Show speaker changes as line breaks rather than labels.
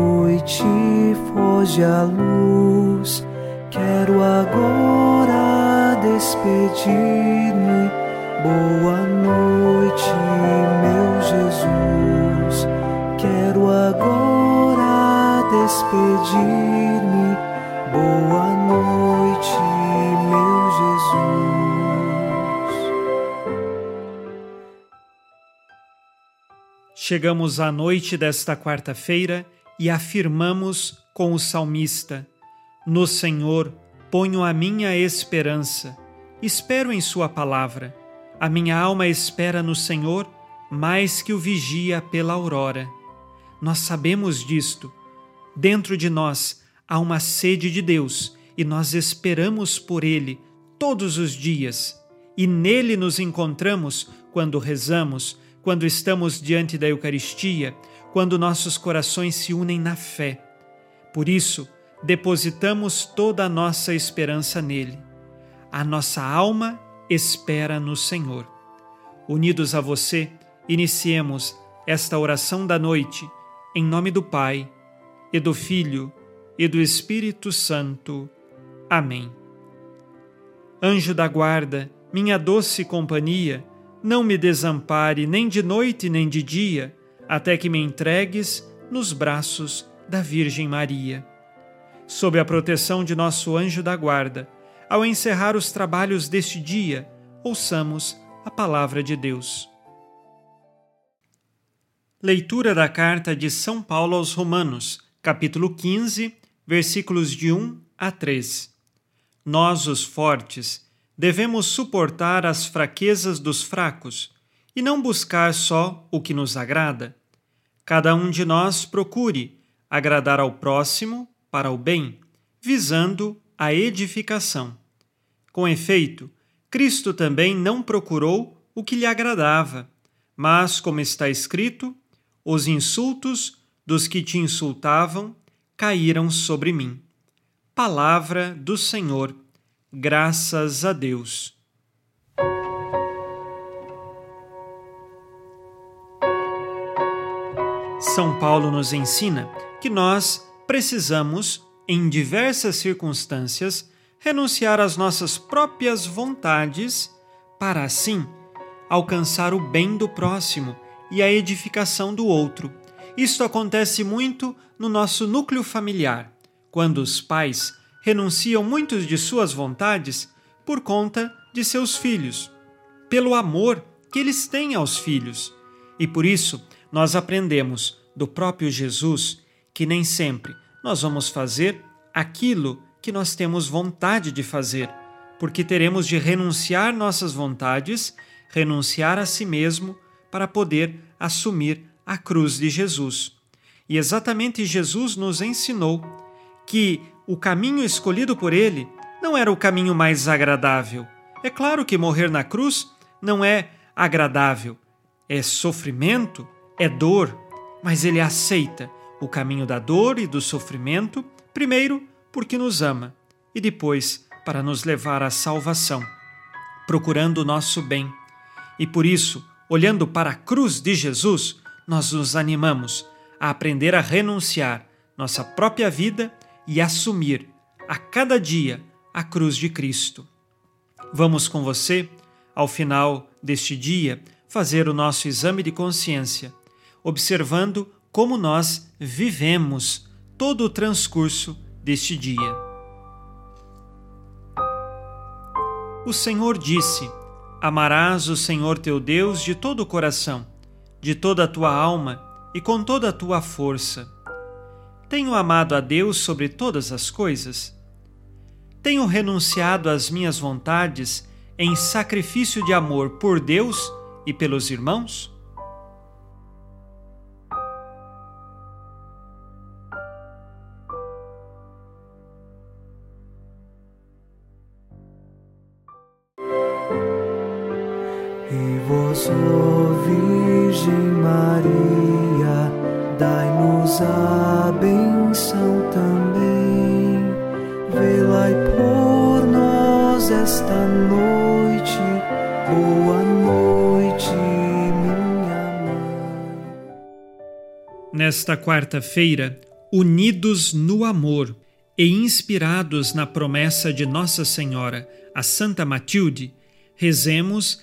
Noite, foge a luz. Quero agora despedir-me. Boa noite, meu Jesus. Quero agora despedir-me. Boa noite, meu Jesus.
Chegamos à noite desta quarta-feira e afirmamos com o salmista: No Senhor ponho a minha esperança. Espero em Sua palavra. A minha alma espera no Senhor mais que o vigia pela aurora. Nós sabemos disto. Dentro de nós há uma sede de Deus e nós esperamos por Ele todos os dias. E nele nos encontramos quando rezamos, quando estamos diante da Eucaristia, quando nossos corações se unem na fé. Por isso, depositamos toda a nossa esperança nele. A nossa alma espera no Senhor. Unidos a você, iniciemos esta oração da noite, em nome do Pai, e do Filho, e do Espírito Santo. Amém. Anjo da guarda, minha doce companhia, não me desampare nem de noite nem de dia, até que me entregues nos braços da Virgem Maria. Sob a proteção de nosso anjo da guarda, ao encerrar os trabalhos deste dia, ouçamos a palavra de Deus. Leitura da carta de São Paulo aos Romanos, capítulo 15, versículos de 1 a 3. Nós, os fortes, devemos suportar as fraquezas dos fracos e não buscar só o que nos agrada. Cada um de nós procure agradar ao próximo para o bem, visando a edificação. Com efeito, Cristo também não procurou o que lhe agradava, mas, como está escrito, os insultos dos que te insultavam caíram sobre mim. Palavra do Senhor, graças a Deus. São Paulo nos ensina que nós precisamos, em diversas circunstâncias, renunciar às nossas próprias vontades para assim alcançar o bem do próximo e a edificação do outro. Isto acontece muito no nosso núcleo familiar, quando os pais renunciam muitos de suas vontades por conta de seus filhos, pelo amor que eles têm aos filhos. E por isso nós aprendemos do próprio Jesus que nem sempre nós vamos fazer aquilo que nós temos vontade de fazer, porque teremos de renunciar nossas vontades, renunciar a si mesmo para poder assumir a cruz de Jesus. E exatamente Jesus nos ensinou que o caminho escolhido por ele não era o caminho mais agradável. É claro que morrer na cruz não é agradável, é sofrimento, é dor, mas ele aceita o caminho da dor e do sofrimento, primeiro porque nos ama e depois para nos levar à salvação, procurando o nosso bem. E por isso, olhando para a cruz de Jesus, nós nos animamos a aprender a renunciar nossa própria vida e assumir a cada dia a cruz de Cristo. Vamos com você, ao final deste dia, fazer o nosso exame de consciência, observando como nós vivemos todo o transcurso deste dia. O Senhor disse: Amarás o Senhor teu Deus de todo o coração, de toda a tua alma e com toda a tua força. Tenho amado a Deus sobre todas as coisas? Tenho renunciado às minhas vontades em sacrifício de amor por Deus e pelos irmãos?
Ó Virgem Maria, dai-nos a benção também. Por nós esta noite. Boa noite, minha mãe.
Nesta quarta-feira, unidos no amor e inspirados na promessa de Nossa Senhora, a Santa Matilde, rezemos